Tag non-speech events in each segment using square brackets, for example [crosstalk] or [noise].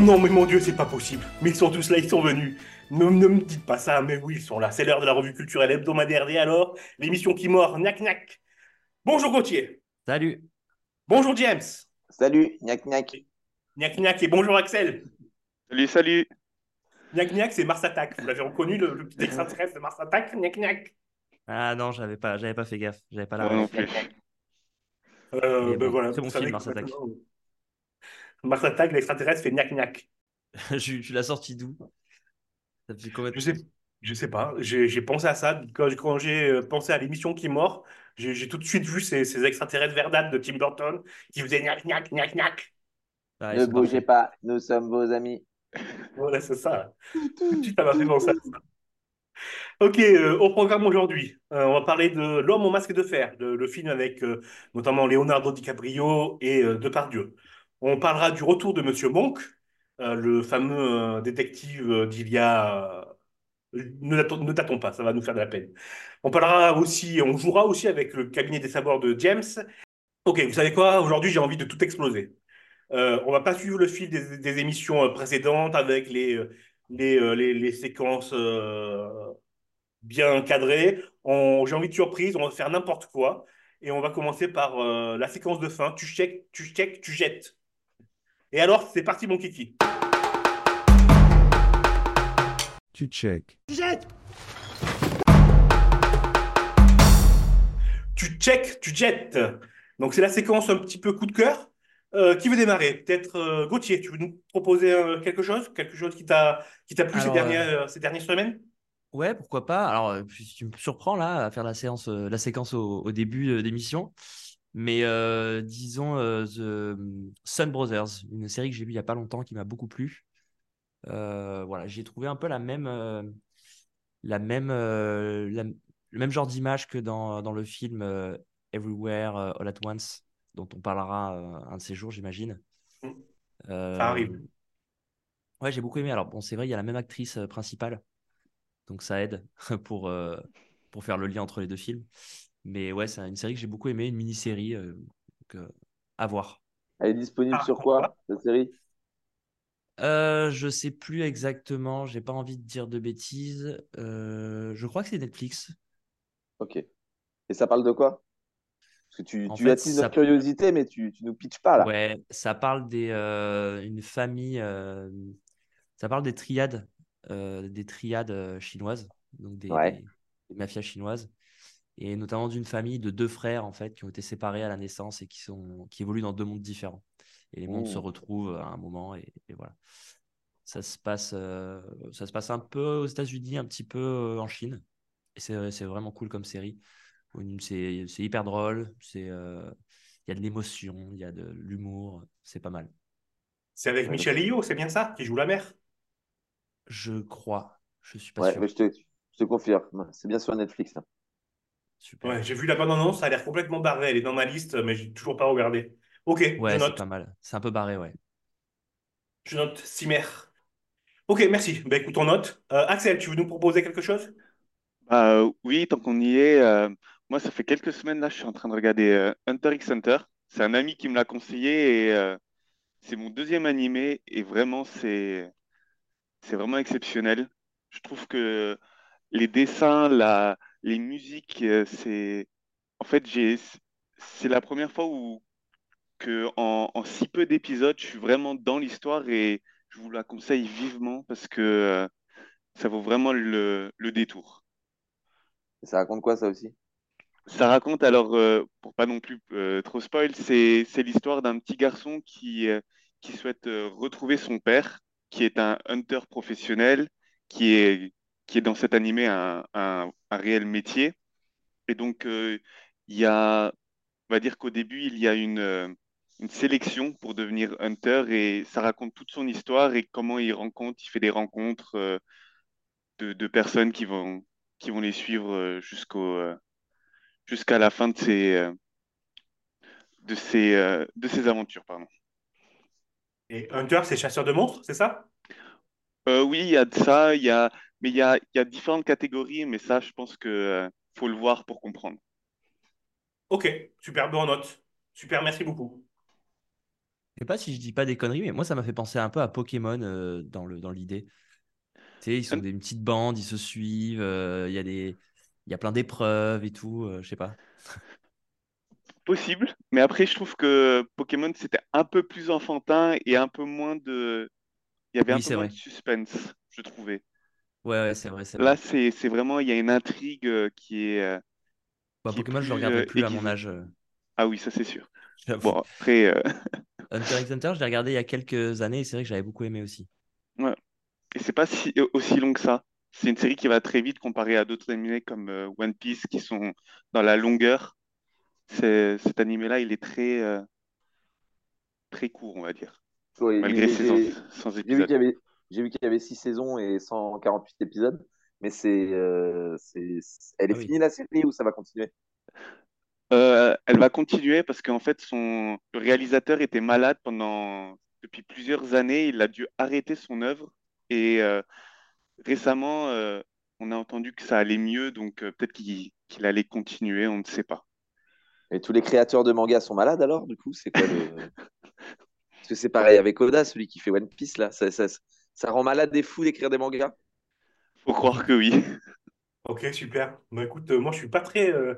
Oh non, mais mon Dieu, c'est pas possible. Mais ils sont tous là, ils sont venus. Ne, ne me dites pas ça, mais oui, ils sont là. C'est l'heure de la revue culturelle hebdomadaire et alors, l'émission qui mord, gnac gnac. Bonjour Gauthier. Salut. Bonjour James. Salut, gnac gnac. Gnac gnac et bonjour Axel. Salut, salut. Gnac gnac, c'est Mars Attack. Vous l'avez reconnu, le, le petit extraterrestre de Mars Attack Gnac gnac. Ah non, j'avais pas, j'avais pas fait gaffe. J'avais pas la Moi non plus. Euh, ben bon, voilà, savez film, Mars Attack. maintenant, Mars Attack, l'extraterrestre fait gnac gnac. tu l'as sorti d'où? Ça fait combien de- Je sais, je sais pas. J'ai j'ai pensé à ça quand, quand j'ai euh, pensé à l'émission qui mord. J'ai j'ai tout de suite vu ces, ces extraterrestres verdâtres de Tim Burton qui faisaient gnac gnac gnac gnac. Ah, ne bougez pas, nous sommes vos amis. Voilà, c'est ça. Tout de suite, ça m'a fait penser à ça. Ok, euh, au programme aujourd'hui, euh, on va parler de L'homme au masque de fer, le, le film avec euh, notamment Leonardo DiCaprio et euh, Depardieu. On parlera du retour de Monsieur Monk, euh, le fameux euh, détective euh, d'il y a. euh, ne tâtons pas, ça va nous faire de la peine. On parlera aussi, on jouera aussi avec le cabinet des savoirs de James. Ok, vous savez quoi? Aujourd'hui, j'ai envie de tout exploser. On va pas suivre le fil des, émissions précédentes avec les, les, les, séquences bien cadrées. J'ai envie de surprise, on va faire n'importe quoi. Et on va commencer par la séquence de fin. Tu check, tu check, tu jettes. Et alors, c'est parti, mon kiki. Tu check. Tu check, tu jettes. Donc, c'est la séquence un petit peu coup de cœur. Euh, qui veut démarrer? Peut-être euh, Gauthier, tu veux nous proposer euh, quelque chose? Quelque chose qui t'a qui t'a plu ces dernières, ces dernières semaines? Ouais, pourquoi pas. Alors, tu me surprends là à faire la séance, la séquence au, au début euh, d'émission. Mais euh, disons euh, The Sun Brothers, une série que j'ai vue il y a pas longtemps qui m'a beaucoup plu. Euh, voilà, j'ai trouvé un peu la même, la même, la- le même genre d'image que dans, dans le film Everywhere All at Once, dont on parlera un de ces jours, j'imagine. Mm. Ça arrive. Ouais, j'ai beaucoup aimé. Alors, bon, c'est vrai, il y a la même actrice principale, donc ça aide [laughs] pour, pour faire le lien entre les deux films. Mais ouais, c'est une série que j'ai beaucoup aimé, une mini-série euh, donc, euh, à voir. Elle est disponible Ah, sur quoi, cette série? Euh, je sais plus exactement, j'ai pas envie de dire de bêtises. Euh, je crois que c'est Netflix. Ok. Et ça parle de quoi? Parce que tu, tu fait, attises ça- notre curiosité, mais tu, tu nous pitches pas là. Ouais, ça parle des euh, une famille, euh, ça parle des triades, euh, des triades chinoises, donc des, Ouais. des- des mafias chinoises, et notamment d'une famille de deux frères en fait qui ont été séparés à la naissance et qui sont qui évoluent dans deux mondes différents. Et les mondes se Mmh. retrouvent à un moment et, et voilà. Ça se passe, euh, ça se passe un peu aux États-Unis, un petit peu euh, en Chine, et c'est c'est vraiment cool comme série. C'est c'est hyper drôle, c'est euh, il y a de l'émotion, il y a de l'humour, c'est pas mal. C'est avec Michel Yeoh, c'est bien ça, qui joue la mère? Je crois, je suis pas Ouais, sûr. mais je te, je te confirme. C'est bien sur Netflix. hein. Super. Ouais, j'ai vu la bande-annonce, ça a l'air complètement barré. Elle est dans ma liste, mais j'ai toujours pas regardé. Ok, je Ouais, c'est note. pas mal. C'est un peu barré, ouais. Je note Cimer. Ok, merci. Ben écoute, on note. Euh, Axel, tu veux nous proposer quelque chose? Bah, euh, oui, tant qu'on y est, euh, moi, ça fait quelques semaines là, je suis en train de regarder euh, Hunter x Hunter. C'est un ami qui me l'a conseillé et euh, c'est mon deuxième animé et vraiment, c'est c'est vraiment exceptionnel. Je trouve que les dessins, la, les musiques, euh, c'est en fait, j'ai c'est la première fois où que en, en si peu d'épisodes, je suis vraiment dans l'histoire et je vous la conseille vivement parce que euh, ça vaut vraiment le, le détour. Ça raconte quoi, ça aussi? Ça raconte alors, euh, pour pas non plus euh, trop spoil, c'est c'est l'histoire d'un petit garçon qui qui souhaite retrouver son père, qui est un hunter professionnel, qui est qui est dans cet animé un, un, un réel métier. Et donc euh, il y a, on va dire qu'au début il y a une euh, une sélection pour devenir hunter et ça raconte toute son histoire et comment il rencontre, il fait des rencontres euh, de, de personnes qui vont qui vont les suivre jusqu'au jusqu'à la fin de ses, de ses, de ses aventures. Pardon. Et Hunter, c'est chasseur de monstres, c'est ça? Euh, oui, il y a de ça, il y a, mais il y a, il y a différentes catégories, mais ça, je pense que euh, faut le voir pour comprendre. Ok, super, bonne note. Super, merci beaucoup. sais pas si je dis pas des conneries, mais moi, ça m'a fait penser un peu à Pokémon euh, dans le dans l'idée. Tu sais, ils sont Un- des une petite bande, ils se suivent, euh, il y a des il y a plein d'épreuves et tout, euh, je sais pas. [laughs] Possible, mais après, je trouve que Pokémon, c'était un peu plus enfantin et un peu moins de. Il y avait un Oui, peu moins vrai. de suspense, je trouvais. Ouais, ouais, c'est vrai, c'est Là, vrai. c'est c'est vraiment, il y a une intrigue euh, qui est, euh, Bah, qui est Pokémon, je le plus regarderai euh, plus à mon aiguisée. âge, euh, Ah oui, ça c'est sûr. j'avoue. Bon, après, euh, [laughs] Hunter x Hunter, je l'ai regardé il y a quelques années et c'est vrai que j'avais beaucoup aimé aussi. ouais. Et c'est pas si, aussi long que ça. C'est une série qui va très vite comparé à d'autres animés comme euh, One Piece qui sont dans la longueur. C'est- Cet animé-là, il est très, euh, très court, on va dire, Ouais, malgré ses j'ai- 100 j'ai vu épisodes. qu'il y avait, j'ai vu qu'il y avait 6 saisons et 148 épisodes, mais c'est, euh, c'est, elle est Ah oui. finie la série ou ça va continuer? Euh, elle va continuer parce qu'en fait, son le réalisateur était malade pendant depuis plusieurs années. Il a dû arrêter son œuvre et euh, récemment, euh, on a entendu que ça allait mieux, donc euh, peut-être qu'il allait continuer, on ne sait pas. Et tous les créateurs de mangas sont malades alors, du coup, c'est quoi le... [laughs] Parce que c'est pareil avec Oda, celui qui fait One Piece, là. Ça, ça, ça rend malade des fous d'écrire des mangas. Faut croire que oui. [laughs] Ok, super. Bah, écoute, euh, moi, je suis pas très euh,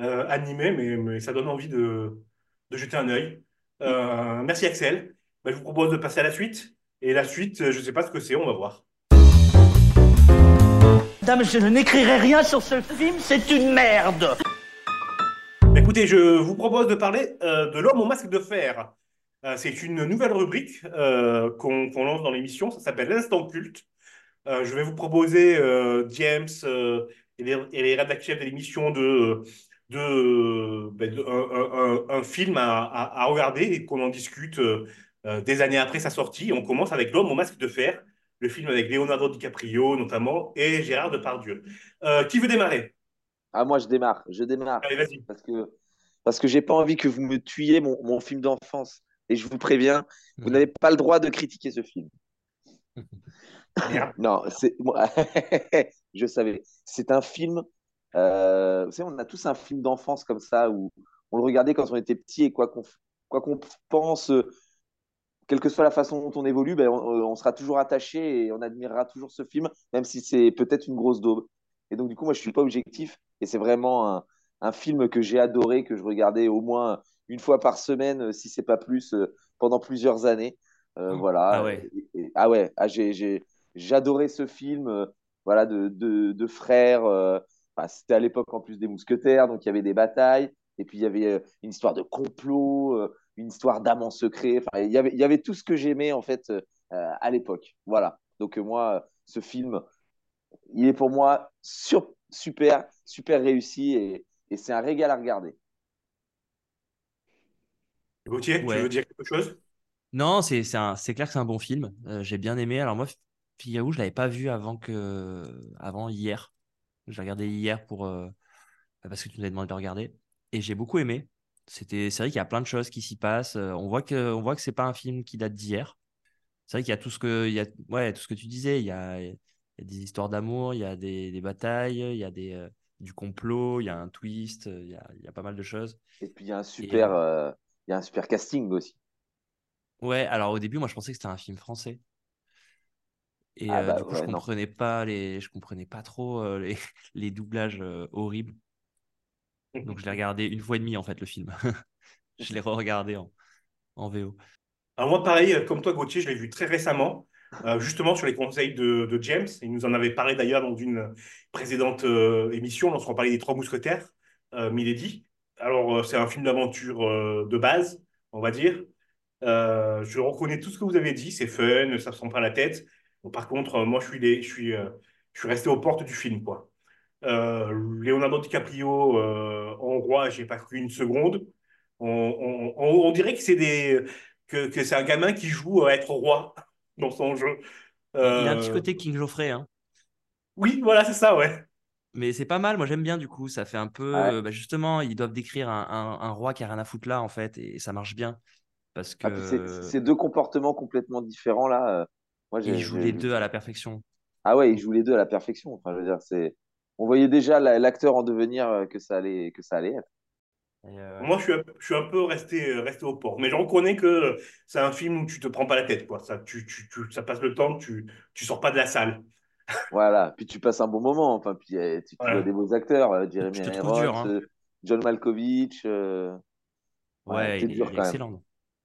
euh, animé, mais, mais ça donne envie de, de jeter un œil. Euh, merci, Axel. Bah, je vous propose de passer à la suite. Et la suite, je sais pas ce que c'est, on va voir. Madame, je n'écrirai rien sur ce film, c'est une merde. Bah, écoutez, je vous propose de parler euh, de l'homme au masque de fer. Euh, c'est une nouvelle rubrique euh, qu'on lance dans l'émission. Ça s'appelle l'instant culte. Euh, je vais vous proposer, James et, les, et les rédacteurs de l'émission, de, de, ben, de- un, un- un film à, à- à regarder et qu'on en discute des années après sa sortie. On commence avec L'homme au masque de fer, le film avec Leonardo DiCaprio notamment et Gérard Depardieu. Euh, qui veut démarrer? Ah, moi, je démarre, je démarre. Allez, vas-y. Parce que, parce que j'ai pas envie que vous me tuiez mon, mon film d'enfance. Et je vous préviens, vous n'avez pas le droit de critiquer ce film. [laughs] Non, c'est moi, [laughs] je savais. C'est un film. euh, vous savez, on a tous un film d'enfance comme ça où on le regardait quand on était petit et quoi qu'on quoi qu'on pense, euh, quelle que soit la façon dont on évolue, ben, on, on sera toujours attaché et on admirera toujours ce film, même si c'est peut-être une grosse daube. Et donc, du coup, moi, je suis pas objectif et c'est vraiment un, un film que j'ai adoré, que je regardais au moins une fois par semaine, euh, si c'est pas plus, euh, pendant plusieurs années. Euh, Oh. voilà. Ah ouais. Et- et- ah ouais, ah, j'adorais ce film, euh, voilà, de, de, de frères. euh, c'était à l'époque en plus des mousquetaires, donc il y avait des batailles. Et puis il y avait une histoire de complot, une histoire d'âme en secret. Enfin, il y avait, il y avait tout ce que j'aimais en fait à l'époque. Voilà. Donc moi, ce film, il est pour moi sur- super, super réussi et, et c'est un régal à regarder. Gauthier, tu Ouais. veux dire quelque chose? Non, c'est c'est un- c'est clair que c'est un bon film. Euh, j'ai bien aimé. Alors moi, figurez-vous, je l'avais pas vu avant que avant hier. J'ai regardé hier pour euh, parce que tu nous avais demandé de le regarder et j'ai beaucoup aimé. C'était c'est vrai qu'il y a plein de choses qui s'y passent. Euh, on voit que on voit que c'est pas un film qui date d'hier. C'est vrai qu'il y a tout ce que il y a ouais tout ce que tu disais. Il y a, il y a des histoires d'amour, il y a des, des batailles, il y a des euh, du complot, il y a un twist, il y a, il y a pas mal de choses. Et puis il y a un super, euh, il y a un super casting aussi. Ouais, alors au début, moi je pensais que c'était un film français. Et Ah euh, bah du coup, je non. comprenais pas les, je comprenais pas trop euh, les, [laughs] les doublages euh, horribles. Donc je l'ai regardé une fois et demie en fait le film. [laughs] Je l'ai re-regardé en, en VO. Alors moi, pareil, euh, comme toi, Gauthier, je l'ai vu très récemment, euh, justement sur les conseils de, James. Il nous en avait parlé d'ailleurs dans une précédente euh, émission, lorsqu'on parlait des Trois Mousquetaires, euh, Milady. Alors, euh, c'est un film d'aventure de base, on va dire. Je reconnais tout ce que vous avez dit, c'est fun, ça ne prend pas la tête. Par contre, moi, je suis, je suis, je suis resté aux portes du film, quoi. Leonardo DiCaprio en roi, j'ai pas cru une seconde. On, on- on- on dirait que c'est des que, que c'est un gamin qui joue à être roi dans son jeu. Il, il a un petit Euh, côté King Geoffrey, hein. Oui, voilà, c'est ça, ouais. Mais c'est pas mal, moi j'aime bien du coup. Ça fait un peu. Ouais. euh, bah, justement, ils doivent décrire un, un- un roi qui a rien à foutre là en fait, et ça marche bien. Parce Ah, c'est que. c'est deux comportements complètement différents là. euh, Moi, j'ai, Ils jouent les deux à la perfection. Ah ouais, ils jouent les deux à la perfection. Enfin, je veux dire, c'est. On voyait déjà la- l'acteur en devenir euh, que ça allait, que ça allait être. Et, euh, Moi, je suis un, je suis un peu resté, resté au port. Mais je reconnais que c'est un film où tu te prends pas la tête, quoi. Ça, tu, tu, tu- ça passe le temps, tu, tu sors pas de la salle. [laughs] Voilà, puis tu passes un bon moment. Enfin, puis euh, tu, tu Voilà. vois des beaux acteurs, euh, Jeremy Irons, hein. euh, John Malkovich. euh, ouais, il, est- dur il est quand même. excellent.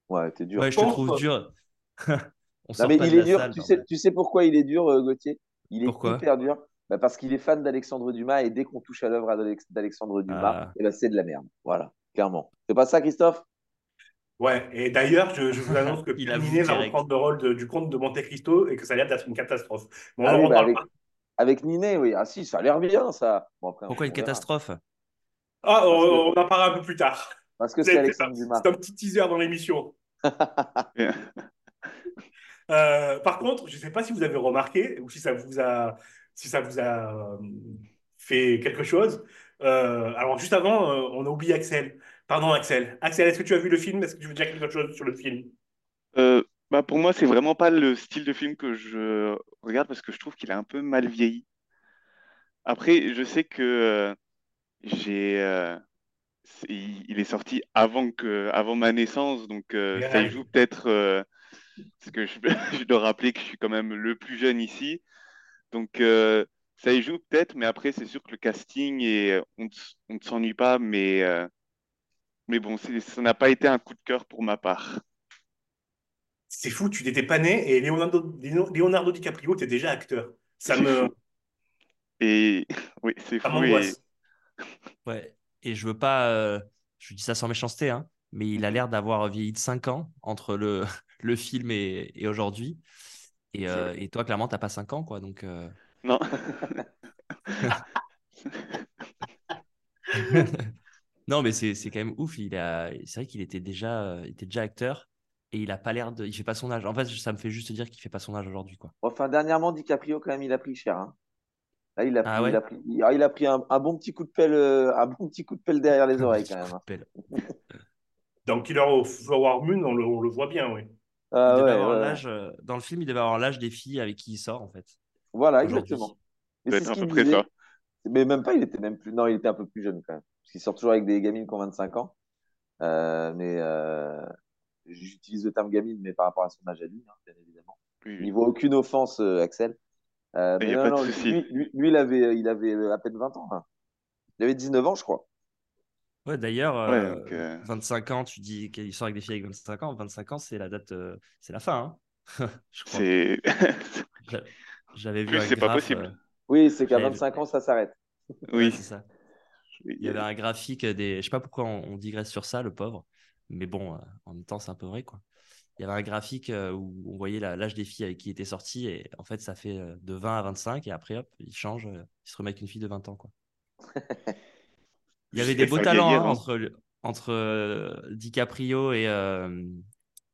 Ouais, t'es dur. Ouais, je te trouve dur. [laughs] On Non, mais pas il de est la dur. salle, tu, sais, tu sais pourquoi il est dur, euh, Gauthier? Il est Pourquoi? hyper dur. Bah, parce qu'il est fan d'Alexandre Dumas et dès qu'on touche à l'œuvre d'Alex- d'Alexandre Dumas, Ah. eh ben, c'est de la merde. Voilà, clairement. C'est pas ça, Christophe? Ouais, et d'ailleurs, je, je vous [laughs] annonce que Ninet va reprendre le rôle de- du comte de Monte Cristo et que ça a l'air d'être une catastrophe. Bon, Ah oui, bah, avec, avec Ninet, oui. Ah si, ça a l'air bien, ça. Bon, après, Pourquoi une verra. catastrophe? Ah, on, en parlera un peu plus tard. Parce que C'est Alexandre un, Dumas. c'est un petit teaser dans l'émission. [laughs] Euh, par contre, je ne sais pas si vous avez remarqué ou si ça vous a, si ça vous a euh, fait quelque chose. Euh, alors, juste avant, euh, on a oublié Axel. Pardon, Axel. Axel, est-ce que tu as vu le film? Est-ce que tu veux dire quelque chose sur le film? Euh, bah pour moi, c'est vraiment pas le style de film que je regarde parce que je trouve qu'il a un peu mal vieilli. Après, je sais que j'ai, c'est- il est sorti avant que, avant ma naissance, donc ça y joue peut-être. parce que je, [laughs] je dois rappeler que je suis quand même le plus jeune ici, donc euh, ça y joue peut-être. Mais après, c'est sûr que le casting et on ne s'ennuie pas, mais euh, mais bon, ça n'a pas été un coup de cœur pour ma part. C'est fou, tu n'étais pas né et Leonardo, Leonardo DiCaprio était déjà acteur. Ça me, fou. [laughs] Et [laughs] oui, c'est ça fou et. [laughs] Ouais. Et je veux pas. euh, je dis ça sans méchanceté, hein, mais il a l'air d'avoir vieilli de 5 ans entre le, le film et, et aujourd'hui. Et, euh, et toi, clairement, t'as pas 5 ans, quoi. Donc. euh, non. [laughs] Non, mais c'est c'est quand même ouf. Il a, c'est vrai qu'il était déjà, euh, il était déjà acteur et il a pas l'air de, il fait pas son âge. En fait, ça me fait juste dire qu'il fait pas son âge aujourd'hui, quoi. Enfin, dernièrement, DiCaprio, quand même, il a pris cher. hein. Là, il a pris, Ah ouais? il a pris, il a, il a pris un, un bon petit coup de pelle, un bon petit coup de pelle derrière les oreilles, quand même. hein. Dans Killer of Flower Moon, on le, on le voit bien, oui. Il Ah, devait ouais, avoir ouais, l'âge, euh, dans le film, il devait avoir l'âge des filles avec qui il sort, en fait. Voilà, exactement. Mais doit c'est ce à qu'il peu près disait. ça. Mais même pas, il était même plus. Non, il était un peu plus jeune quand même. Parce qu'il sort toujours avec des gamines qui ont 25 ans. Euh, mais euh, j'utilise le terme gamine, mais par rapport à son âge à lui, hein, bien évidemment. Oui, Il oui. n'y voit aucune offense, euh, Axel. Euh, Il mais y a non, pas de non, souci. lui, lui, lui, il avait, il avait euh, à peine 20 ans. Il avait 19 ans, je crois. Ouais, d'ailleurs, Ouais, euh, donc, euh, 25 ans, tu dis qu'il sort avec des filles avec 25 ans. 25 ans, c'est la date, euh, c'est la fin, hein. [laughs] Je crois. c'est [laughs] J'a- J'avais vu c'est pas possible. euh, Oui, c'est qu'à J'avais- 25 ans, ça s'arrête. [laughs] ouais, oui. c'est ça. Il y avait un graphique des. Je sais pas pourquoi on, on digresse sur ça, le pauvre. Mais bon, euh, en même temps, c'est un peu vrai, quoi. Il y avait un graphique où on voyait la- l'âge des filles avec qui il était sorti. Et en fait, ça fait de 20 à 25. Et après, hop, il change. euh, il se remet avec une fille de 20 ans, quoi. Il y avait des beaux talents hein, hein. entre, entre euh, DiCaprio et, euh,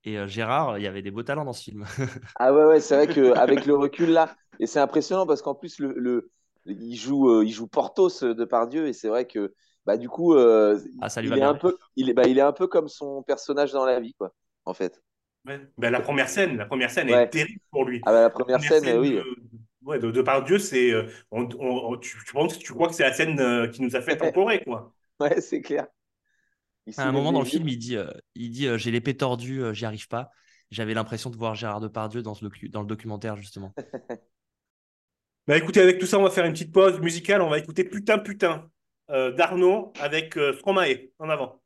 et euh, Gérard. Il y avait des beaux talents dans ce film. [laughs] Ah ouais, ouais, c'est vrai qu'avec le recul là, et c'est impressionnant parce qu'en plus, le, le- il, joue, euh, il joue Porthos de Depardieu, et c'est vrai que bah, du coup, Ah, ça lui il, va est bien. un peu, il, est, bah, il est un peu comme son personnage dans la vie, quoi, en fait. Ouais. Ben, la première scène, la première scène Ouais. est terrible pour lui. Ah bah, la première Première scène, euh, oui. de, ouais, de, de par Dieu, c'est, euh, on, on- on- tu, tu penses, tu crois que c'est la scène euh, qui nous a fait temporer, quoi. [laughs] Ouais, c'est clair. Il À un moment dans le film, il dit, euh, il dit euh, j'ai l'épée tordue, euh, j'y arrive pas. J'avais l'impression de voir Gérard Depardieu dans, ce docu- dans le documentaire, justement. [laughs] Bah écoutez, avec tout ça, on va faire une petite pause musicale. On va écouter Putain Putain euh, d'Arnaud avec euh, Stromae. En avant.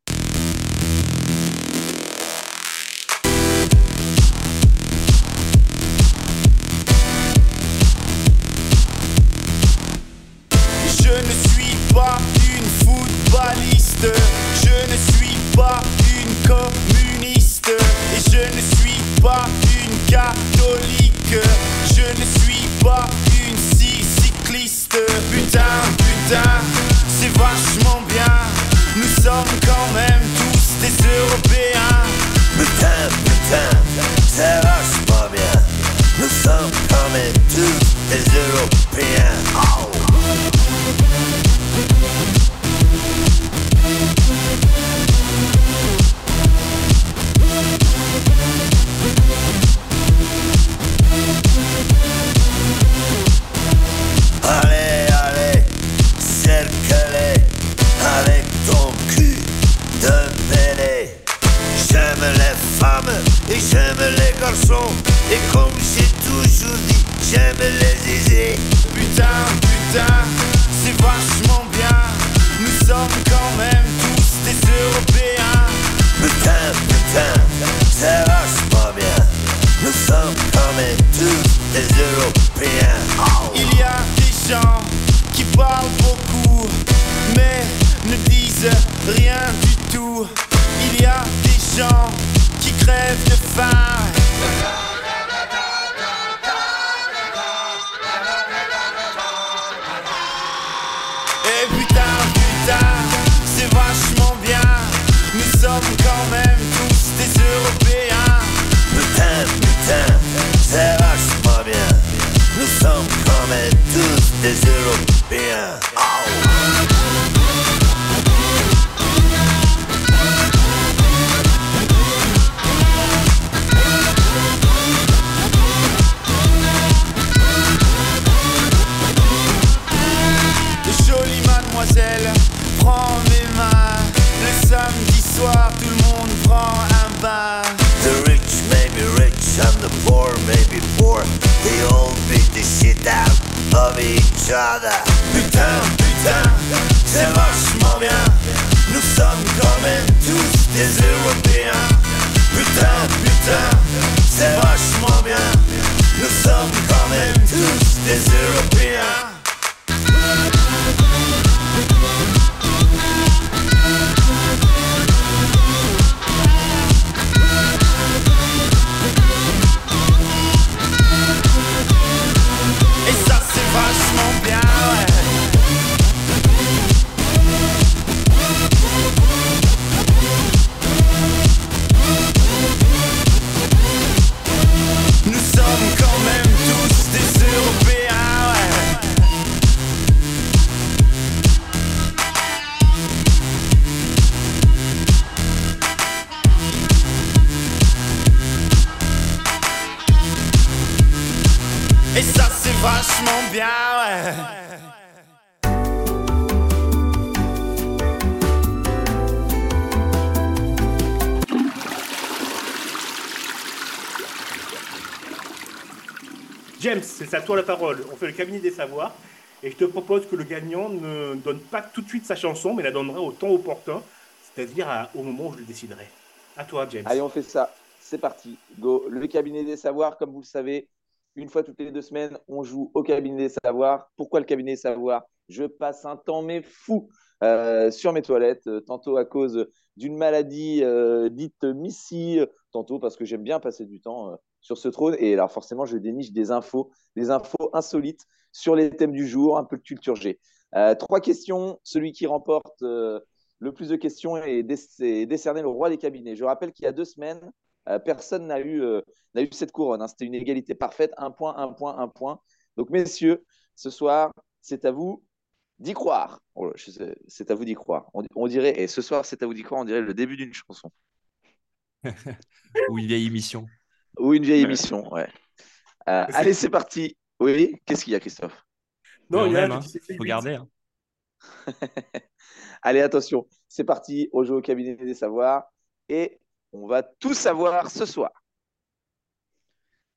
À toi la parole. On fait le cabinet des savoirs. Et je te propose que le gagnant ne donne pas tout de suite sa chanson, mais la donnera au temps opportun, c'est-à-dire au moment où je le déciderai. À toi, James. Allez, on fait ça. C'est parti. Go. Le cabinet des savoirs, comme vous le savez, une fois toutes les deux semaines, on joue au cabinet des savoirs. Pourquoi le cabinet des savoirs? Je passe un temps mais fou euh, sur mes toilettes, euh, tantôt à cause d'une maladie euh, dite Missy, tantôt parce que j'aime bien passer du temps sur ce trône. Et alors forcément, je déniche des infos, des infos insolites sur les thèmes du jour, un peu de culture G. Euh, trois questions. Celui qui remporte euh, le plus de questions est, dé- est décerné le roi des cabinets. Je rappelle qu'il y a deux semaines, euh, personne n'a eu, eu cette couronne. hein. C'était une égalité parfaite, un point, un point, un point. Donc, messieurs, ce soir, c'est à vous d'y croire. Oh c'est à vous d'y croire. On dirait, et ce soir, c'est à vous d'y croire, on dirait le début d'une chanson. [laughs] Ou une vieille émission. Ou une vieille Ouais. émission, ouais. Euh, allez, c'est parti. Oui, qu'est-ce qu'il y a, Christophe? Non, il y a même, un hein, faut garder. hein. [laughs] Allez, attention, c'est parti. On joue au cabinet des savoirs et on va tout savoir ce soir.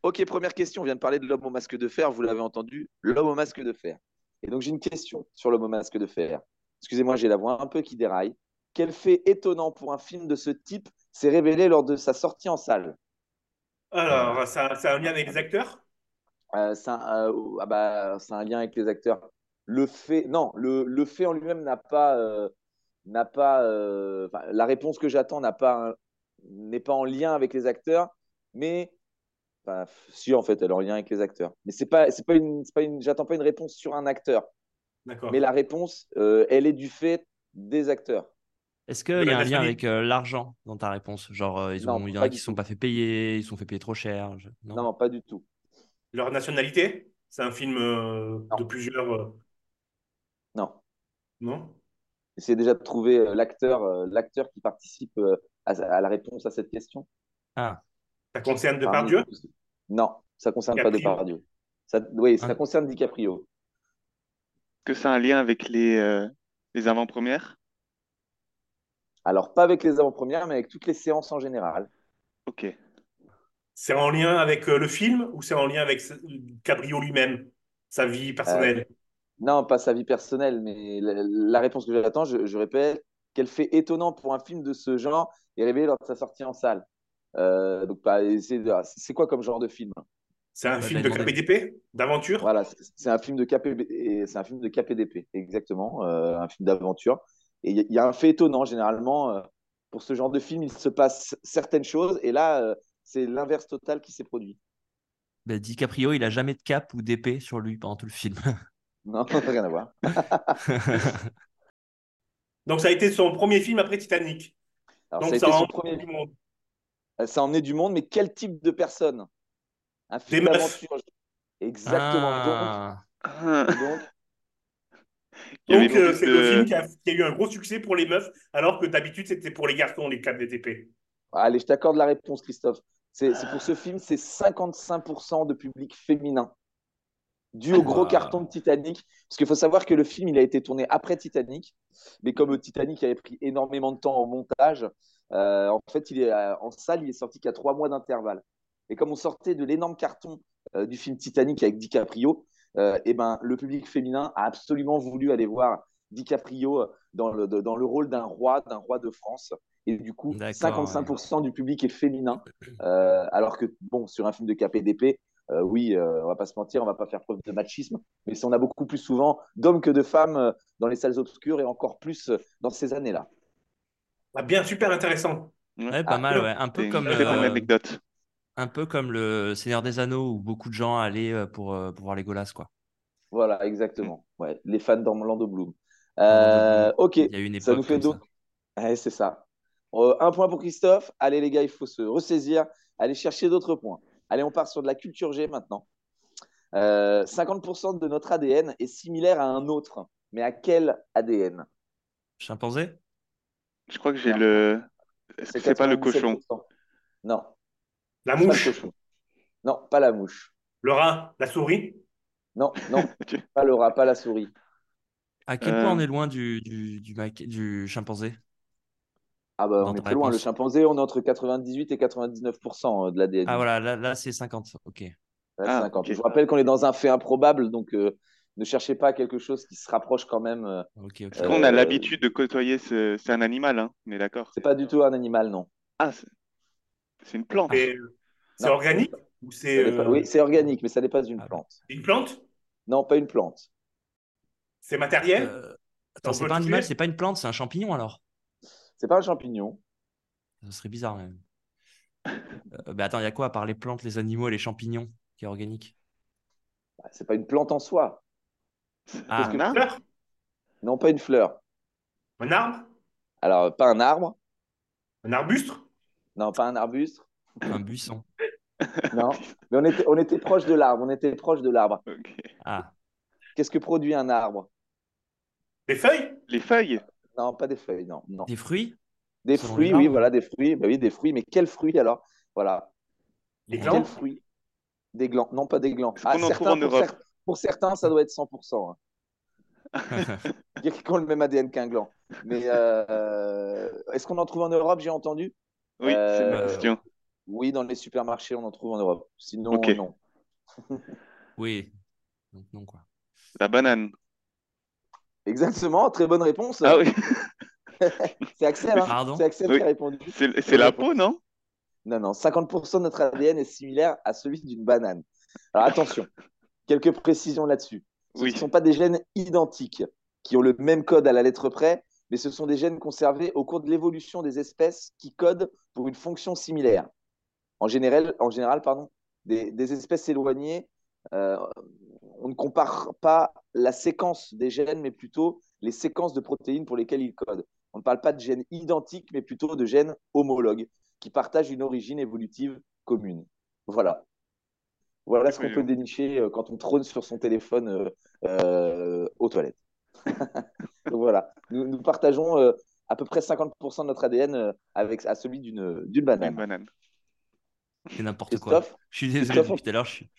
Ok, première question. On vient de parler de l'homme au masque de fer. Vous l'avez entendu, l'homme au masque de fer. Et donc, j'ai une question sur l'homme au masque de fer. Excusez-moi, j'ai la voix un peu qui déraille. Quel fait étonnant pour un film de ce type s'est révélé lors de sa sortie en salle? Alors, ça, ça a un lien avec les acteurs? Euh, c'est un, euh, ah bah, c'est un lien avec les acteurs. Le fait, non, le, le fait en lui-même n'a pas, euh, n'a pas, euh, enfin, la réponse que j'attends n'a pas, n'est pas en lien avec les acteurs, mais, si en fait, elle est en lien avec les acteurs. Mais c'est pas, c'est pas une, pas une, j'attends pas une réponse sur un acteur, D'accord. mais la réponse, euh, elle est du fait des acteurs. Est-ce qu'il y a un lien avec euh, l'argent dans ta réponse? Genre, euh, ils Non, ont, il y en pas a qui se sont pas fait payer, ils se sont fait payer trop cher. je- Non? Non, pas du tout. Leur nationalité? C'est un film euh, Non. de plusieurs. euh, Non. Non? Essayez déjà de trouver euh, l'acteur, euh, l'acteur qui participe euh, à, à la réponse à cette question. Ah, Ça concerne Depardieu? Non, ça concerne pas DiCaprio? Depardieu. Ça, oui, ça Ah. concerne DiCaprio. Que ça a un lien avec les, euh, les avant-premières? Alors, pas avec les avant-premières, mais avec toutes les séances en général. Ok. C'est en lien avec euh, le film ou c'est en lien avec Cabrio lui-même, sa vie personnelle? Non, pas sa vie personnelle, mais la, la réponse que j'attends, je, je répète, quel fait étonnant pour un film de ce genre est révélé lors de sa sortie en salle. Euh, donc, bah, c'est c'est quoi comme genre de film? C'est un Bah, film de. KPDP, d'aventure? Voilà, c'est c'est un film de KPB, et c'est un film de KPDP, exactement, euh, un film d'aventure. Et il y, a- il y a un fait étonnant, généralement, euh, pour ce genre de film, il se passe certaines choses, et là, euh, c'est l'inverse total qui s'est produit. Bah, DiCaprio, il a jamais de cap ou d'épée sur lui pendant tout le film. [laughs] Non, [laughs] rien à voir. [laughs] Donc, ça a été son premier film après Titanic. Alors, Donc, ça a ça a emmené premier, du monde. euh, ça a emmené du monde, mais quel type de personne? Un Des film meufs. d'aventure. Exactement. Ah. Donc, donc, Donc, euh, c'est de- le film qui a, qui a eu un gros succès pour les meufs, alors que d'habitude, c'était pour les garçons, les KPDP. allez, je t'accorde la réponse, Christophe. C'est pour ce film, c'est 55% de public féminin. Dû au gros Ah. carton de Titanic. Parce qu'il faut savoir que le film, il a été tourné après Titanic. Mais comme Titanic avait pris énormément de temps au montage, euh, en fait, il est, euh, en salle, il est sorti qu'à trois mois d'intervalle. Et comme on sortait de l'énorme carton euh, du film Titanic avec DiCaprio, euh, et ben, le public féminin a absolument voulu aller voir DiCaprio dans le, dans le rôle d'un roi, d'un roi de France. Et du coup, D'accord, 55% du public est féminin. Euh, alors que, bon, sur un film de KPDP, euh, oui, euh, on va pas se mentir, on va pas faire preuve de machisme, mais on a beaucoup plus souvent d'hommes que de femmes euh, dans les salles obscures et encore plus euh, dans ces années-là. Ah, bien, super intéressant. Ouais, pas Ah, mal, ouais. Un peu une comme, euh, anecdote. Un peu comme le Seigneur des Anneaux où beaucoup de gens allaient euh, pour, euh, pour voir Legolas, quoi. Voilà, exactement. Ouais, les fans d'Orlando Bloom. Euh, ok, Il y a une ça époque nous fait donc. Ouais, c'est ça. Euh, un point pour Christophe. Allez, les gars, il faut se ressaisir. Allez chercher d'autres points. Allez, on part sur de la culture G maintenant. Euh, 50% de notre ADN est similaire à un autre. Mais à quel ADN Chimpanzé? Je crois que j'ai le. Est-ce que c'est pas le 97%. cochon? Non, La mouche. Non, pas la mouche. le rat, la souris. Non, non, [laughs] pas le rat, pas la souris. À quel Euh. point on est loin du, du, du, maca- du chimpanzé? Ah bah, on est très loin. Le chimpanzé, on est entre 98 et 99% de l'ADN. Ah voilà, là, là c'est 50. Ok. Ouais, Ah, 50. ok. Je vous rappelle qu'on est dans un fait improbable, donc euh, ne cherchez pas quelque chose qui se rapproche quand même. euh, Ok, ok. Parce qu'on a Euh, l'habitude de côtoyer ce... C'est un animal, hein, on est d'accord? C'est pas du tout un animal, non. Ah, c'est une plante. C'est Non. organique ou pas- euh, Oui, c'est organique, mais ça n'est pas une Ah, plante. une plante? Non, pas une plante. C'est matériel? Euh, attends, c'est pas un animal, c'est pas une plante, c'est un champignon alors? C'est pas un champignon. Ça serait bizarre même. Euh, bah attends, il y a quoi à part les plantes, les animaux et les champignons qui est organique? Bah, C'est pas une plante en soi. Ah, Un Une fleur? Non, pas une fleur. Un arbre? Alors, pas un arbre. Un arbuste? Non, pas un arbuste. un buisson. [laughs] Non, mais on était, on était proche de l'arbre. On était proche de l'arbre. Ok. Ah, Qu'est-ce que produit un arbre? Des feuilles? Les feuilles? Non, pas des feuilles, non. non. des fruits? Des Selon fruits, oui, voilà, des fruits. Bah oui, des fruits. Mais quels fruits alors? Voilà. Des Quels glands? fruits? Des glands. Non, pas des glands. En en pour, Europe cer- pour certains, ça doit être 100%. hein. [laughs] Il y a qui ont le même ADN qu'un gland. Mais euh, est-ce qu'on en trouve en Europe J'ai entendu? Oui, c'est ma Euh, question. Oui, dans les supermarchés, on en trouve en Europe. Sinon, non. [laughs] oui. Donc non quoi. La banane. Exactement, très bonne réponse. Ah oui, [laughs] C'est Axel, hein Pardon C'est Axel Oui. qui a répondu. c'est c'est la peau, non? Non, non, 50% de notre ADN est similaire à celui d'une banane. Alors attention, quelques précisions là-dessus. Ce Oui. ne sont pas des gènes identiques qui ont le même code à la lettre près, mais ce sont des gènes conservés au cours de l'évolution des espèces qui codent pour une fonction similaire. En général, en général pardon, des, des espèces éloignées, euh, on ne compare pas la séquence des gènes, mais plutôt les séquences de protéines pour lesquelles ils codent. On ne parle pas de gènes identiques, mais plutôt de gènes homologues qui partagent une origine évolutive commune. Voilà. Voilà ce qu'on peut dénicher euh, quand on trône sur son téléphone euh, euh, aux toilettes. [laughs] Donc voilà, nous, nous partageons euh, à peu près 50% de notre ADN euh, avec, à celui d'une d'une Une banane. banane. C'est n'importe quoi. Christophe, Je suis désolé, Christophe, depuis tout à l'heure, suis.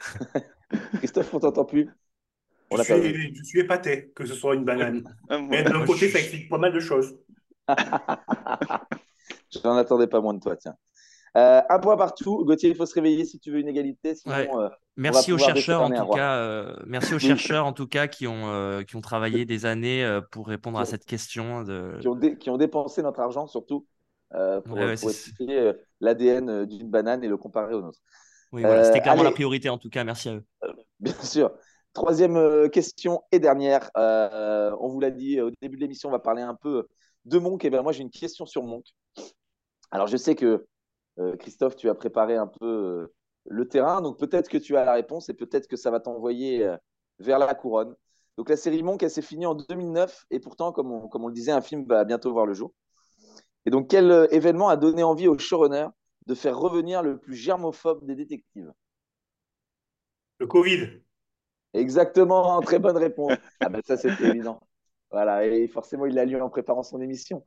[laughs] Christophe, on t'entend plus. On Je vu. suis, je suis épaté que ce soit une banane. [laughs] Mais d'un côté, ça explique pas mal de choses. Je n'en attendais pas moins de toi, tiens. Euh, un point partout. Gauthier, il faut se réveiller si tu veux une égalité. Sinon, Ouais. euh, Merci aux chercheurs en tout cas. euh, merci aux [laughs] chercheurs en tout cas qui ont euh, qui ont travaillé des années euh, pour répondre à cette question de. qui, ont dé- qui ont dépensé notre argent surtout euh, pour, Ouais, ouais, pour c'est- expliquer euh, l'ADN euh, d'une banane et le comparer au nôtre. Oui, voilà, Euh, c'était clairement la priorité en tout cas. Merci à eux. Bien sûr. Troisième euh, question et dernière. Euh, on vous l'a dit au début de l'émission, on va parler un peu de Monk. Et ben moi, j'ai une question sur Monk. Alors, je sais que euh, Christophe, tu as préparé un peu euh, le terrain, donc peut-être que tu as la réponse et peut-être que ça va t'envoyer euh, vers la couronne. Donc, la série Monk, elle s'est finie en 2009 et pourtant, comme on, comme on le disait, un film va bientôt voir le jour. Et donc, quel euh, événement a donné envie au showrunner de faire revenir le plus germophobe des détectives? Le Covid. Exactement, [laughs] très bonne réponse. Ah ben ça, c'était évident. Voilà, et forcément, il l'a lu en préparant son émission.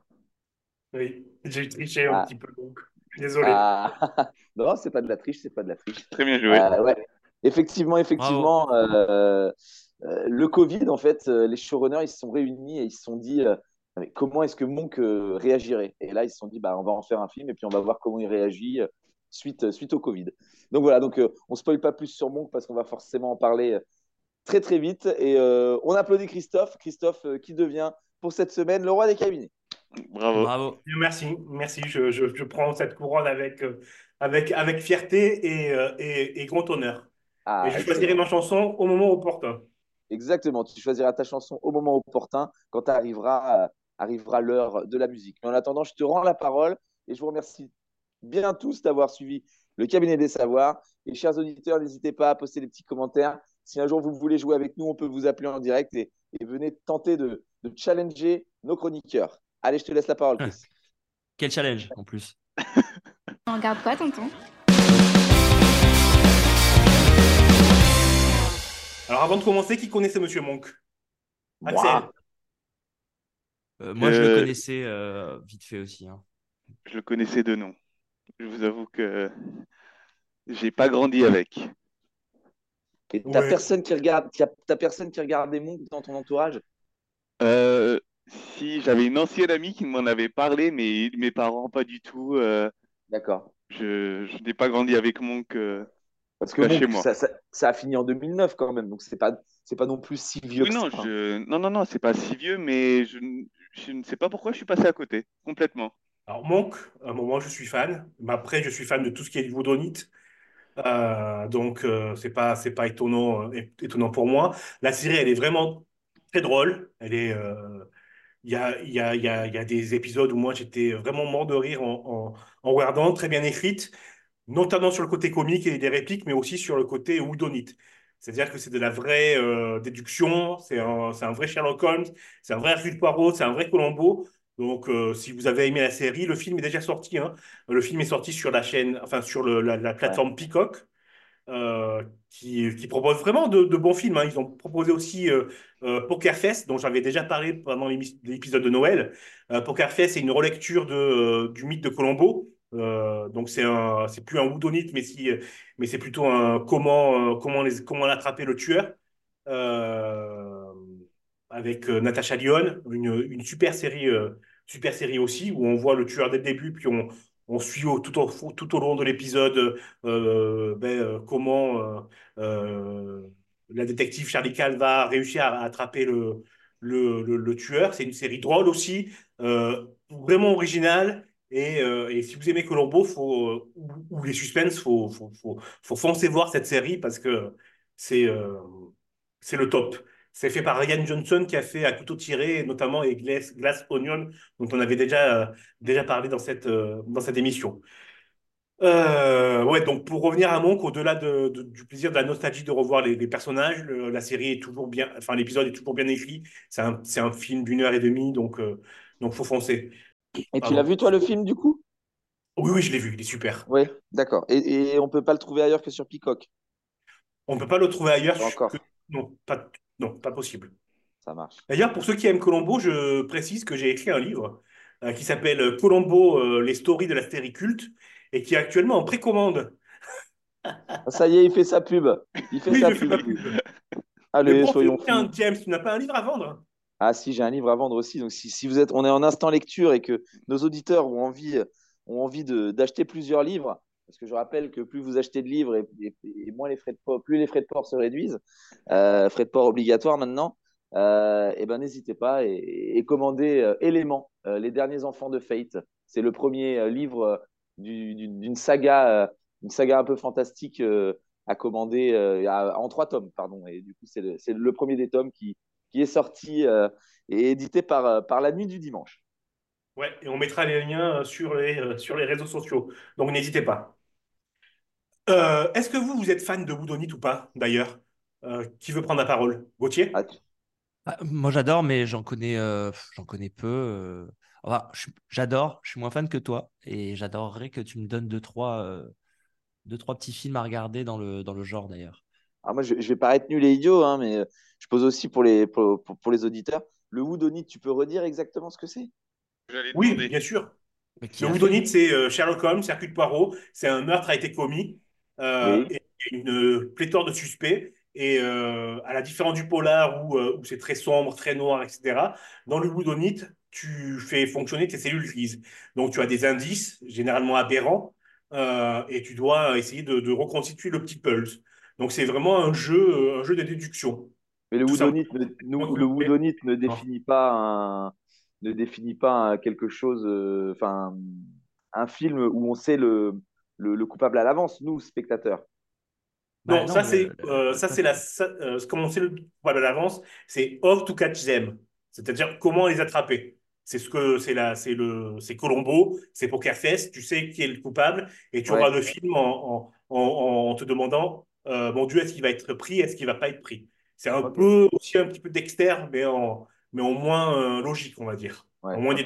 Oui, j'ai triché un Ah. petit peu, donc [laughs] désolé. Ah, [laughs] non, c'est pas de la triche, c'est pas de la triche. Très bien joué. Euh, ouais. Effectivement, effectivement, euh, euh, le Covid, en fait, euh, les showrunners, ils se sont réunis et ils se sont dit euh, mais comment est-ce que Monk euh, réagirait? Et là, ils se sont dit bah, on va en faire un film et puis on va voir comment il réagit suite, suite au Covid. Donc voilà, donc, euh, on ne spoil pas plus sur Monk parce qu'on va forcément en parler très très vite. Et euh, on applaudit Christophe. Christophe euh, qui devient pour cette semaine le roi des cabinets. Bravo. Bravo. Merci, merci. Je, je- je prends cette couronne avec, euh, avec, avec fierté et, euh, et, et grand honneur. Ah, et je choisirai ma chanson au moment opportun. Exactement, tu choisiras ta chanson au moment opportun, quand arrivera, euh, arrivera l'heure de la musique. Mais en attendant, je te rends la parole et je vous remercie bien tous d'avoir suivi le cabinet des savoirs. Et chers auditeurs, n'hésitez pas à poster des petits commentaires. Si un jour vous voulez jouer avec nous, on peut vous appeler en direct et, et venez tenter de, de challenger nos chroniqueurs. Allez, je te laisse la parole, Chris. [laughs] Quel challenge en plus. [laughs] On regarde quoi, tonton? Alors avant de commencer, qui connaissait Monsieur Monk? Axel. Moi. Euh, moi, je le Euh, connaissais euh, vite fait aussi. hein. Je le connaissais de nom. Je vous avoue que j'ai pas grandi avec. Et t'as Ouais. personne qui regarde, t'as personne qui regarde des monks dans ton entourage? Euh, si j'avais une ancienne amie qui m'en avait parlé, mais mes parents pas du tout. euh, D'accord. je je n'ai pas grandi avec Monk. euh. Parce que Monk, chez moi. ça, ça- ça a fini en 2009 quand même, donc c'est pas, c'est pas non plus si vieux Oui, que non, ça. hein. je... non, non, non, c'est pas si vieux, mais je, ne- je ne sais pas pourquoi je suis passé à côté, complètement. Alors Monk, à un moment je suis fan, mais après je suis fan de tout ce qui est du Woodonite. Euh, donc euh, c'est pas c'est pas étonnant euh, é- étonnant pour moi. La série elle est vraiment très drôle. Elle est euh, il y a y a y y a des épisodes où moi j'étais vraiment mort de rire en, en, regardant, très bien écrite, notamment sur le côté comique et des répliques, mais aussi sur le côté Woodonite. C'est-à-dire que c'est de la vraie euh, déduction, c'est un, un vrai Sherlock Holmes, c'est un vrai Hercule Poirot, c'est un vrai Columbo. Donc, euh, si vous avez aimé la série, le film est déjà sorti. hein. Le film est sorti sur la chaîne, enfin sur la plateforme Peacock, euh, qui, qui propose vraiment de, bons films. hein. Ils ont proposé aussi euh, euh, Poker Face, dont j'avais déjà parlé pendant l'épisode de Noël. Euh, Poker Face, c'est une relecture de, euh, du mythe de Colombo. Euh, donc c'est plus un whodunit, mais c'est plutôt un comment, comment comment attraper le tueur. Avec Natasha Lyonne, une, super série, super série aussi, où on voit le tueur dès le début, puis on, on suit au- tout, au, tout au long de l'épisode euh, ben, euh, comment euh, la détective Charlie Cal va réussir à, attraper le, tueur. C'est une série drôle aussi, vraiment originale. Et, si vous aimez Colombo ou, les suspens, faut, faut, faut, faut foncer voir cette série parce que c'est le top. C'est fait par Ryan Johnson qui a fait À couteau tiré, notamment et Glass, Glass Onion, dont on avait déjà, euh, déjà parlé dans cette, euh, dans cette émission. Euh, ouais, donc pour revenir à Monk, au-delà de, de- du plaisir de la nostalgie de revoir les, les personnages, le- la série est toujours bien, enfin l'épisode est toujours bien écrit. C'est un, c'est un film d'une heure et demie, donc euh, donc faut foncer. Et tu l'as vu, toi, le film, du coup? Oui, oui, je l'ai vu, il est super. Oui, d'accord. Et, et on peut pas le trouver ailleurs que sur Peacock? On ne peut pas le trouver ailleurs. Encore. que- Non, pas, non, pas possible. Ça marche. D'ailleurs, pour ceux qui aiment Colombo, je précise que j'ai écrit un livre euh, qui s'appelle Colombo, euh, les stories de la série culte, et qui est actuellement en précommande. Ah, Ça y est, il fait sa pub. Il fait Oui, sa pub. Allez, soyons fous. James, tu n'as pas un livre à vendre? Ah si, j'ai un livre à vendre aussi. Donc si, si vous êtes, on est en instant lecture et que nos auditeurs ont envie ont envie d'acheter plusieurs livres, parce que je rappelle que plus vous achetez de livres et, et, et moins les frais de port, plus les frais de port se réduisent, euh, frais de port obligatoires maintenant, euh, et ben n'hésitez pas et, et commandez Éléments, euh, les derniers enfants de Fate. C'est le premier livre du- du- d'une saga, une saga un peu fantastique à commander en trois tomes, pardon. Et du coup, c'est le, premier des tomes qui, est sorti et édité par, la nuit du dimanche. Ouais, et on mettra les liens sur les réseaux sociaux. Donc n'hésitez pas. Euh, est-ce que vous, vous êtes fan de Whodunit ou pas, d'ailleurs? Euh, qui veut prendre la parole? Gauthier? Ah, Ah, moi, j'adore, mais j'en connais, euh, j'en connais peu. euh. Enfin, j'adore, je suis moins fan que toi, et j'adorerais que tu me donnes deux, trois, euh, deux, trois petits films à regarder dans le, dans le genre, d'ailleurs. Alors moi, je, je vais paraître nul et idiot, hein, mais je pose aussi pour les, pour, pour- pour les auditeurs. Le Whodunit, tu peux redire exactement ce que c'est? Oui, demander. bien sûr. Le Whodunit, c'est euh, Sherlock Holmes, Hercule Poirot. C'est un meurtre a été commis euh, Oui. et une pléthore de suspects. Et euh, à la différence du polar où, euh, où c'est très sombre, très noir, etc., dans le Whodunit, tu fais fonctionner tes cellules grises. Donc tu as des indices, généralement aberrants, euh, et tu dois essayer de, de reconstituer le petit puzzle. Donc c'est vraiment un jeu, un jeu de déduction. Mais le simplement. ne, nous- le Whodunit ne définit pas un, ne définit pas un- quelque chose, euh, enfin, un film où on sait le, le, le coupable à l'avance, nous, spectateurs. Bah Non, non, ça c'est euh, le- ça c'est la ça, euh, comme on sait le problème à l'avance, c'est how to catch them, c'est-à-dire comment les attraper. C'est ce que c'est la c'est le c'est Colombo, c'est Poker Face, tu sais qui est le coupable et tu Ouais. auras le film en, en, en, en te demandant euh, mon Dieu est-ce qu'il va être pris, est-ce qu'il va pas être pris? C'est un peu aussi un petit peu Dexter mais en mais en moins euh, logique on va dire, Ouais, en moins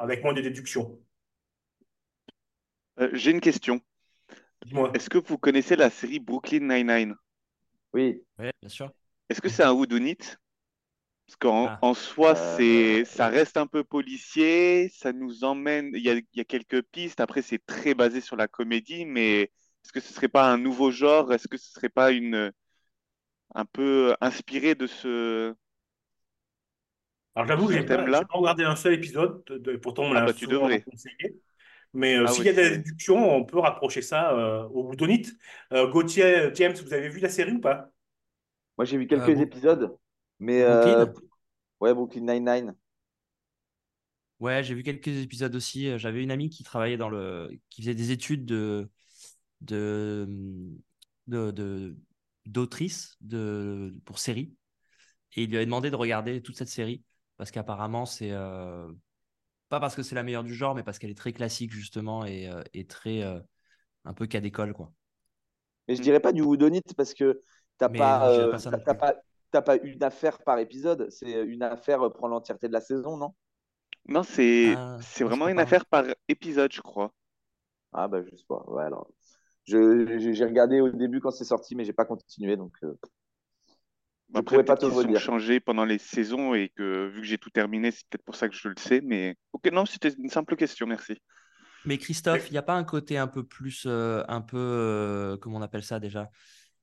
avec moins de déductions. Euh, j'ai une question. Dis-moi. Est-ce que vous connaissez la série Brooklyn Nine-Nine? Oui. Ouais, bien sûr. Est-ce que c'est un whodunit? Parce qu'en Ah. en soi, Euh, c'est, ça reste un peu policier, ça nous emmène, il y a, il y a quelques pistes, après c'est très basé sur la comédie, mais est-ce que ce serait pas un nouveau genre? Est-ce que ce serait pas une, un peu inspiré de ce, Alors j'avoue, ce j'ai pas, pas regardé un seul épisode, de- de- pourtant on me Ah l'a bah tu devrais. conseillé. Mais euh, Ah s'il oui, y a des déductions, on peut rapprocher ça euh, au Whodunit. Euh, Gauthier, James, vous avez vu la série ou pas? Moi, j'ai vu Euh, quelques épisodes, mais euh, Brooklyn? ouais, Brooklyn Nine-Nine. Ouais, j'ai vu quelques épisodes aussi. J'avais une amie qui travaillait dans le, qui faisait des études de, de, de, de- d'autrice de, pour série. Et il lui avait demandé de regarder toute cette série parce qu'apparemment c'est euh, pas parce que c'est la meilleure du genre, mais parce qu'elle est très classique justement et, euh, et très euh, un peu cas d'école quoi. Mais je dirais pas du Whodunit parce que t'as pas, euh, pas une affaire par épisode. C'est une affaire pour l'entièreté de la saison, non? Non, c'est, Ah, c'est vraiment une pas. affaire par épisode, je crois. Ah bah je sais pas. Ouais, alors. Je, j'ai regardé au début quand c'est sorti, mais j'ai pas continué, donc euh, Après, pourrais pas peut-être te qu'ils sont changés pendant les saisons et que vu que j'ai tout terminé, c'est peut-être pour ça que je le sais. Mais ok, non, c'était une simple question, merci. Mais Christophe, il n'y a pas un côté un peu plus, euh, un peu, euh, comment on appelle ça déjà?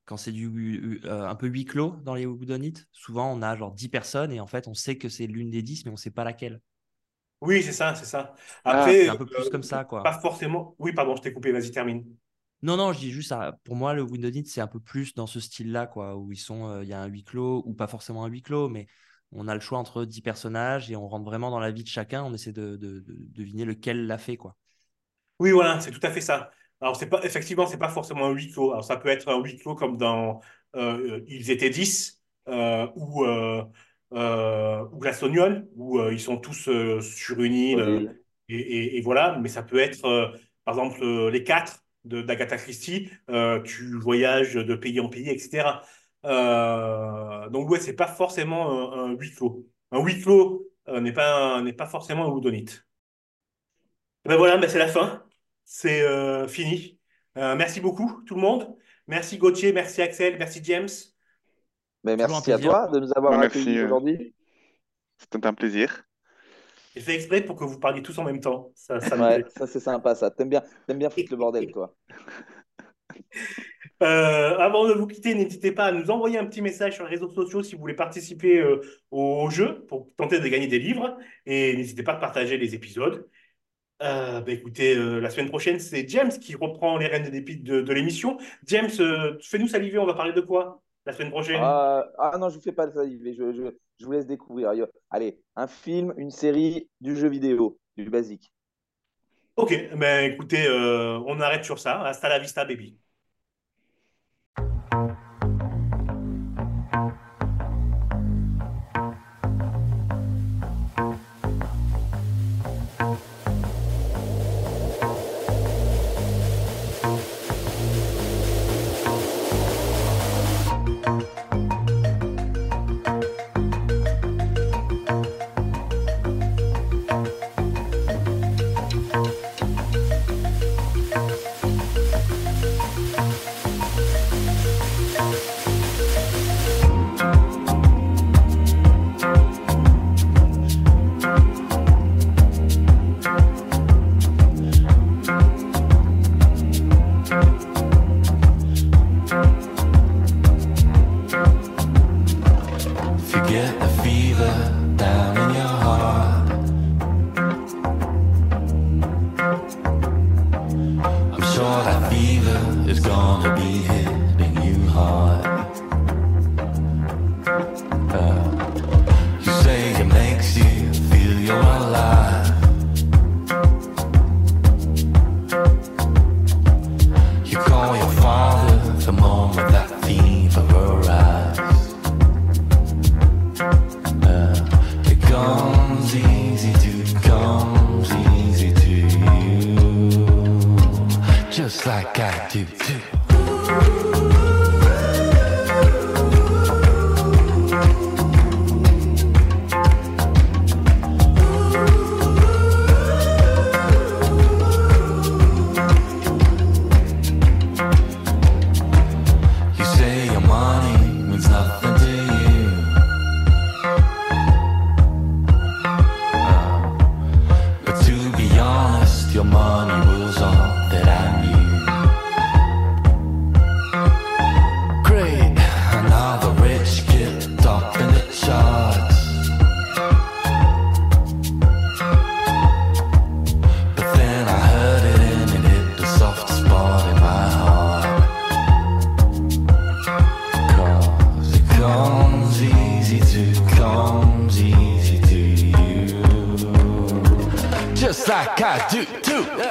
Quand c'est du euh, un peu huis clos dans les Whodunit, souvent on a genre 10 personnes et en fait on sait que c'est l'une des 10 mais on sait pas laquelle. Oui, c'est ça, c'est ça. Ah, Après, un peu plus euh, comme ça quoi. pas forcément. Oui, pardon, je t'ai coupé, vas-y, termine. Non, non, je dis juste, ça, pour moi, le Whodunit, c'est un peu plus dans ce style-là, quoi, où ils sont, euh, il y a un huis clos, ou pas forcément un huis clos, mais on a le choix entre 10 personnages et on rentre vraiment dans la vie de chacun, on essaie de, de- de deviner lequel l'a fait, quoi. Oui, voilà, c'est tout à fait ça. Alors, c'est pas, effectivement, c'est pas forcément un huis clos. Alors, ça peut être un huis clos comme dans euh, Ils étaient 10 euh, ou, euh, euh, ou Onion, où euh, ils sont tous euh, sur une île et, et- et voilà. Mais ça peut être, euh, par exemple, euh, les quatre d'Agatha Christie. euh, tu voyages de pays en pays, etc. Euh, donc, ouais, c'est pas forcément un, un huis clos. Un huis clos euh, n'est pas, n'est pas forcément un whodunit. Ben voilà, ben c'est la fin. C'est euh, fini. Euh, merci beaucoup, tout le monde. Merci Gauthier, merci Axel, merci James. Un merci à toi de nous avoir merci, accueillis euh. aujourd'hui. C'était un plaisir. J'ai fait exprès pour que vous parliez tous en même temps. Ça, ça, ouais, ça c'est sympa, ça. T'aimes bien, aimes bien le [laughs] bordel, toi. Euh, avant de vous quitter, n'hésitez pas à nous envoyer un petit message sur les réseaux sociaux si vous voulez participer euh, au, jeu pour tenter de gagner des livres. Et n'hésitez pas à partager les épisodes. Euh, bah, écoutez, la semaine prochaine, c'est James qui reprend les rênes de, de, de l'émission. James, fais-nous saliver, on va parler de quoi? la semaine prochaine euh, Ah non, je vous fais pas saliver, je, je, je vous laisse découvrir. Allez, un film, une série, du jeu vidéo, du basique. Ok, ben écoutez, euh, on arrête sur ça. Hasta la vista, baby. Cause do, do.